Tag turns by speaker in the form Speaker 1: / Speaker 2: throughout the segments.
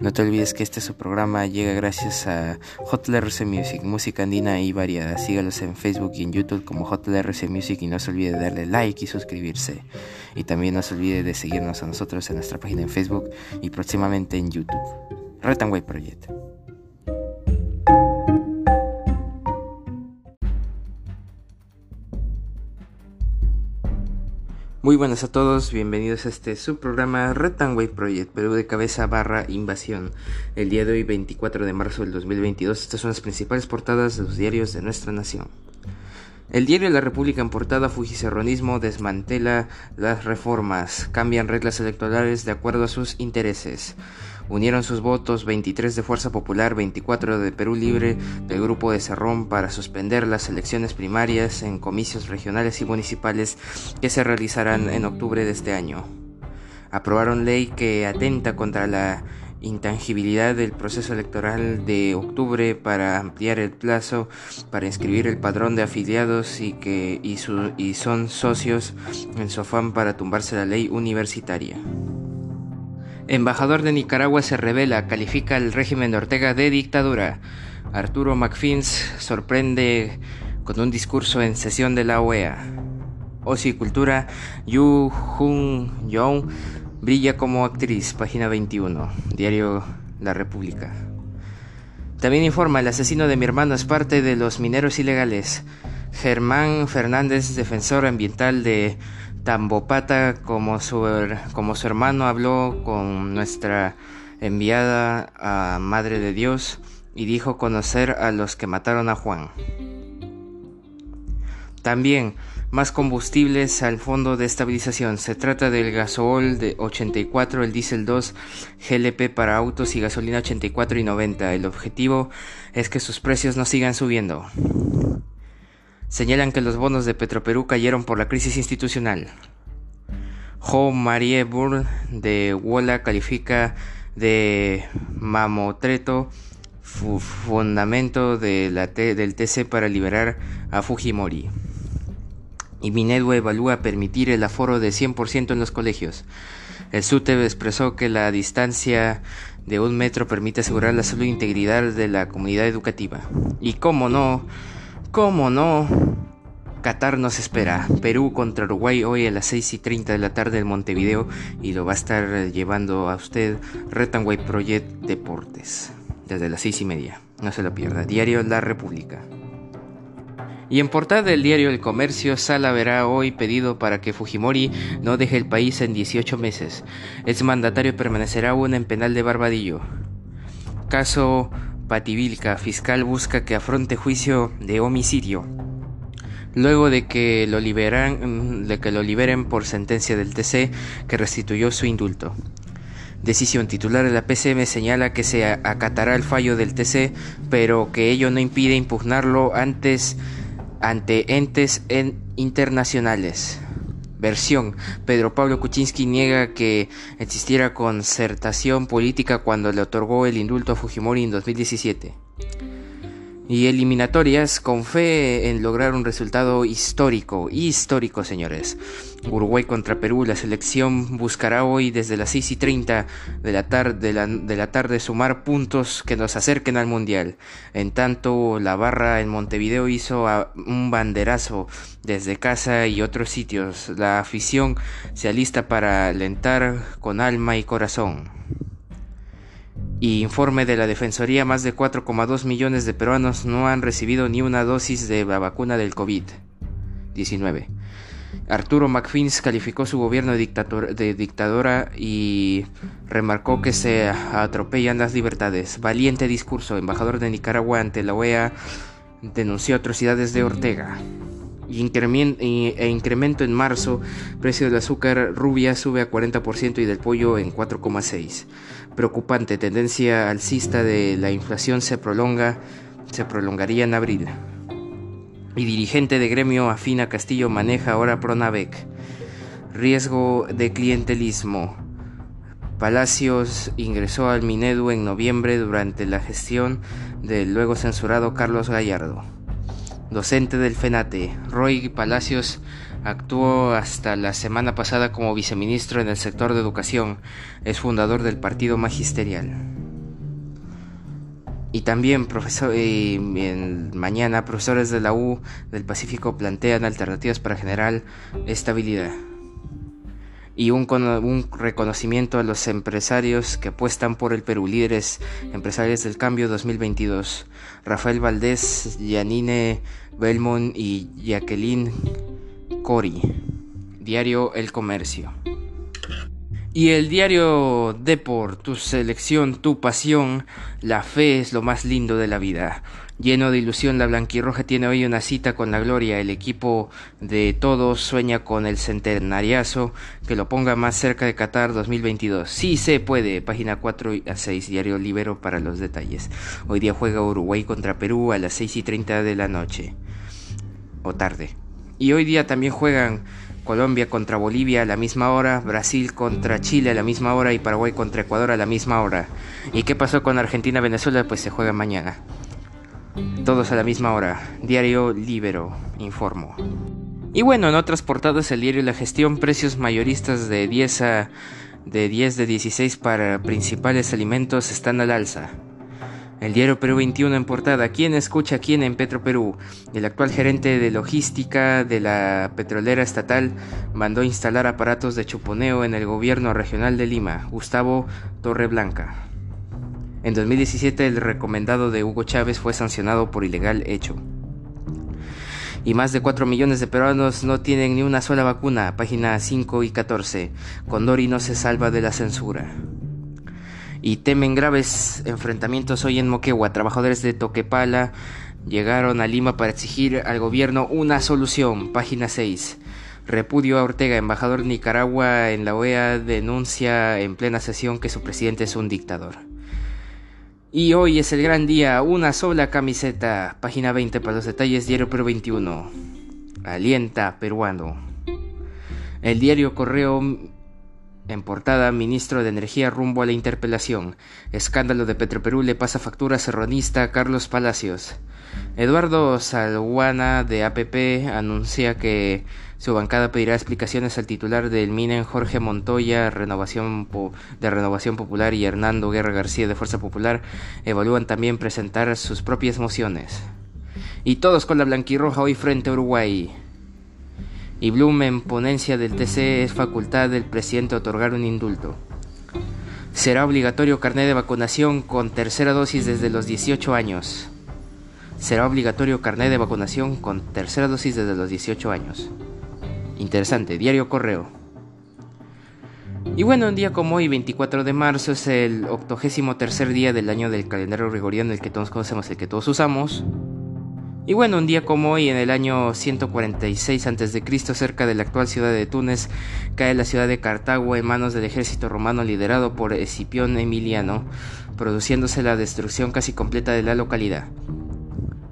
Speaker 1: No te olvides que este su programa llega gracias a JLRC Music, música andina y variada. Sígalos en Facebook y en YouTube como JLRC Music y no se olvide de darle like y suscribirse. Y también no se olvide de seguirnos a nosotros en nuestra página en Facebook y próximamente en YouTube. Retanway Project. Muy buenas a todos, bienvenidos a este subprograma Retanway Project, Perú de cabeza barra invasión. El día de hoy, 24 de marzo del 2022, estas son las principales portadas de los diarios de nuestra nación. El diario La República en portada Fujicerronismo desmantela las reformas, cambian reglas electorales de acuerdo a sus intereses. Unieron sus votos 23 de Fuerza Popular, 24 de Perú Libre del Grupo de Cerrón para suspender las elecciones primarias en comicios regionales y municipales que se realizarán en octubre de este año. Aprobaron ley que atenta contra la intangibilidad del proceso electoral de octubre para ampliar el plazo para inscribir el padrón de afiliados y que y, y son socios en su afán para tumbarse la ley universitaria. Embajador de Nicaragua se revela, califica el régimen de Ortega de dictadura. Arturo McFins sorprende con un discurso en sesión de la OEA. Cultura, Yu Jun Yong brilla como actriz, página 21, diario La República. También informa, el asesino de mi hermano es parte de los mineros ilegales. Germán Fernández, defensor ambiental de Tambopata, como su, como su hermano, habló con nuestra enviada a Madre de Dios y dijo conocer a los que mataron a Juan. También más combustibles al fondo de estabilización. Se trata del gasol de 84, el diésel 2, GLP para autos y gasolina 84 y 90. El objetivo es que sus precios no sigan subiendo señalan que los bonos de Petroperú cayeron por la crisis institucional. Jo Marie Burn de Wola califica de mamotreto fundamento del TC para liberar a Fujimori. Y Minedu evalúa permitir el aforo de 100% en los colegios. El SUTEB expresó que la distancia de un metro permite asegurar la salud e integridad de la comunidad educativa. Y cómo no, ¿Cómo no? Qatar nos espera. Perú contra Uruguay hoy a las 6 y 30 de la tarde en Montevideo y lo va a estar llevando a usted Retanway Project Deportes desde las 6 y media. No se lo pierda. Diario La República. Y en portada del diario El Comercio, Sala verá hoy pedido para que Fujimori no deje el país en 18 meses. El mandatario permanecerá aún en penal de Barbadillo. Caso Pativilca, fiscal busca que afronte juicio de homicidio. Luego de que lo liberan, de que lo liberen por sentencia del TC que restituyó su indulto. Decisión titular de la PCM señala que se acatará el fallo del TC, pero que ello no impide impugnarlo antes ante entes internacionales. Versión. Pedro Pablo Kuczynski niega que existiera concertación política cuando le otorgó el indulto a Fujimori en 2017 y eliminatorias con fe en lograr un resultado histórico, histórico señores. Uruguay contra Perú, la selección buscará hoy desde las 6 y 30 de la, tarde, de la, tarde sumar puntos que nos acerquen al Mundial. En tanto, la barra en Montevideo hizo un banderazo desde casa y otros sitios. La afición se alista para alentar con alma y corazón. Y informe de la Defensoría, más de 4,2 millones de peruanos no han recibido ni una dosis de la vacuna del COVID-19. Arturo McFins calificó su gobierno de, dictadora y remarcó que se atropellan las libertades. Valiente discurso. Embajador de Nicaragua ante la OEA denunció atrocidades de Ortega. e incremento en marzo, precio del azúcar rubia sube a 40% y del pollo en 4,6% preocupante tendencia alcista de la inflación se prolonga, se prolongaría en abril. Y dirigente de gremio afina Castillo maneja ahora Pronavec. Riesgo de clientelismo. Palacios ingresó al Minedu en noviembre durante la gestión del luego censurado Carlos Gallardo. Docente del FENATE, Roy Palacios Actuó hasta la semana pasada como viceministro en el sector de educación. Es fundador del Partido Magisterial. Y también profesor, mañana profesores de la U del Pacífico plantean alternativas para generar estabilidad. Y un, un, reconocimiento a los empresarios que apuestan por el Perú, líderes empresarios del cambio 2022. Rafael Valdés, Yanine Belmont y Jacqueline Cori. Diario El Comercio. Y el diario Deport, tu selección, tu pasión, la fe es lo más lindo de la vida. Lleno de ilusión, la blanquirroja tiene hoy una cita con la gloria. El equipo de todos sueña con el centenariazo que lo ponga más cerca de Qatar 2022. Sí se puede. Página 4 a 6, Diario Libero para los detalles. Hoy día juega Uruguay contra Perú a las 6 y 30 de la noche. O tarde. Y hoy día también juegan Colombia contra Bolivia a la misma hora, Brasil contra Chile a la misma hora y Paraguay contra Ecuador a la misma hora. ¿Y qué pasó con Argentina-Venezuela? Pues se juega mañana. Todos a la misma hora. Diario Libero, informo. Y bueno, en otras portadas el diario La Gestión, precios mayoristas de 10 a de 10 de 16 para principales alimentos están al alza. El diario Perú 21 en portada. ¿Quién escucha a quién en Petro Perú? El actual gerente de logística de la petrolera estatal mandó instalar aparatos de chuponeo en el gobierno regional de Lima, Gustavo Torreblanca. En 2017 el recomendado de Hugo Chávez fue sancionado por ilegal hecho. Y más de 4 millones de peruanos no tienen ni una sola vacuna. Página 5 y 14. Condori no se salva de la censura y temen graves enfrentamientos hoy en Moquegua. Trabajadores de Toquepala llegaron a Lima para exigir al gobierno una solución. Página 6. Repudio a Ortega, embajador de Nicaragua en la OEA, denuncia en plena sesión que su presidente es un dictador. Y hoy es el gran día, una sola camiseta. Página 20 para los detalles, Diario Perú 21. Alienta peruano. El diario Correo en portada, ministro de Energía rumbo a la interpelación. Escándalo de Petroperú le pasa factura serronista a Carlos Palacios. Eduardo Salguana de APP anuncia que su bancada pedirá explicaciones al titular del MINEN Jorge Montoya Renovación de Renovación Popular y Hernando Guerra García de Fuerza Popular evalúan también presentar sus propias mociones. Y todos con la blanquirroja hoy frente a Uruguay y Bloom en ponencia del TC es facultad del presidente otorgar un indulto. Será obligatorio carnet de vacunación con tercera dosis desde los 18 años. Será obligatorio carnet de vacunación con tercera dosis desde los 18 años. Interesante, diario correo. Y bueno, un día como hoy, 24 de marzo, es el octogésimo tercer día del año del calendario gregoriano, el que todos conocemos, el que todos usamos. Y bueno, un día como hoy, en el año 146 a.C., cerca de la actual ciudad de Túnez, cae la ciudad de Cartago en manos del ejército romano liderado por Escipión Emiliano, produciéndose la destrucción casi completa de la localidad.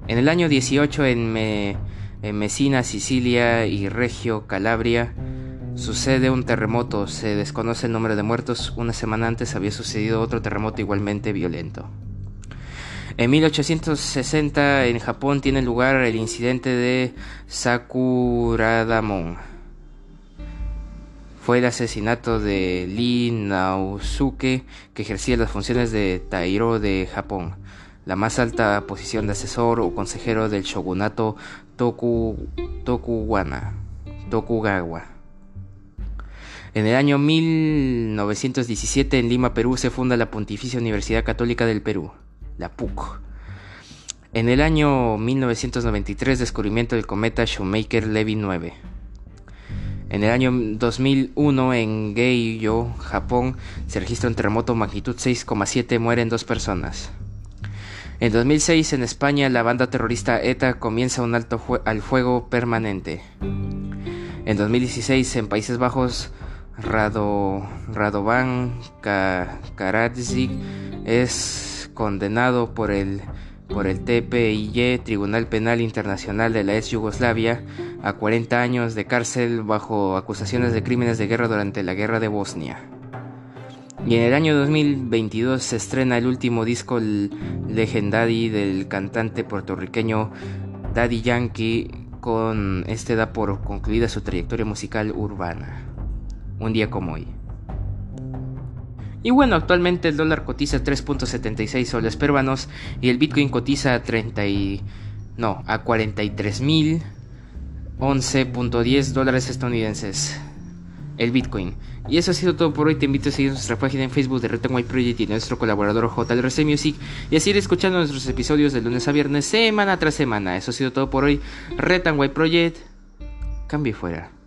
Speaker 1: En el año 18, en, en Mesina, Sicilia y Regio, Calabria, sucede un terremoto, se desconoce el número de muertos, una semana antes había sucedido otro terremoto igualmente violento. En 1860 en Japón tiene lugar el incidente de Sakuradamon. Fue el asesinato de Lee Naosuke, que ejercía las funciones de Tairo de Japón, la más alta posición de asesor o consejero del shogunato Toku, Tokugawa. En el año 1917 en Lima, Perú, se funda la Pontificia Universidad Católica del Perú la PUC. En el año 1993, descubrimiento del cometa Shoemaker-Levy 9. En el año 2001, en Geiyo, Japón, se registra un terremoto magnitud 6,7, mueren dos personas. En 2006, en España, la banda terrorista ETA comienza un alto al fuego permanente. En 2016, en Países Bajos, Rado Radovan Karadzic es condenado por el, por el Tribunal Penal Internacional de la ex Yugoslavia, a 40 años de cárcel bajo acusaciones de crímenes de guerra durante la guerra de Bosnia. Y en el año 2022 se estrena el último disco Legendary del cantante puertorriqueño Daddy Yankee, con este da por concluida su trayectoria musical urbana. Un día como hoy. Y bueno, actualmente el dólar cotiza 3.76 soles peruanos y el Bitcoin cotiza a 30 y... no, a 43.011.10 dólares estadounidenses. El Bitcoin. Y eso ha sido todo por hoy. Te invito a seguir nuestra página en Facebook de Red White Project y nuestro colaborador JLRC Music y a seguir escuchando nuestros episodios de lunes a viernes, semana tras semana. Eso ha sido todo por hoy. Red White Project. Cambie fuera.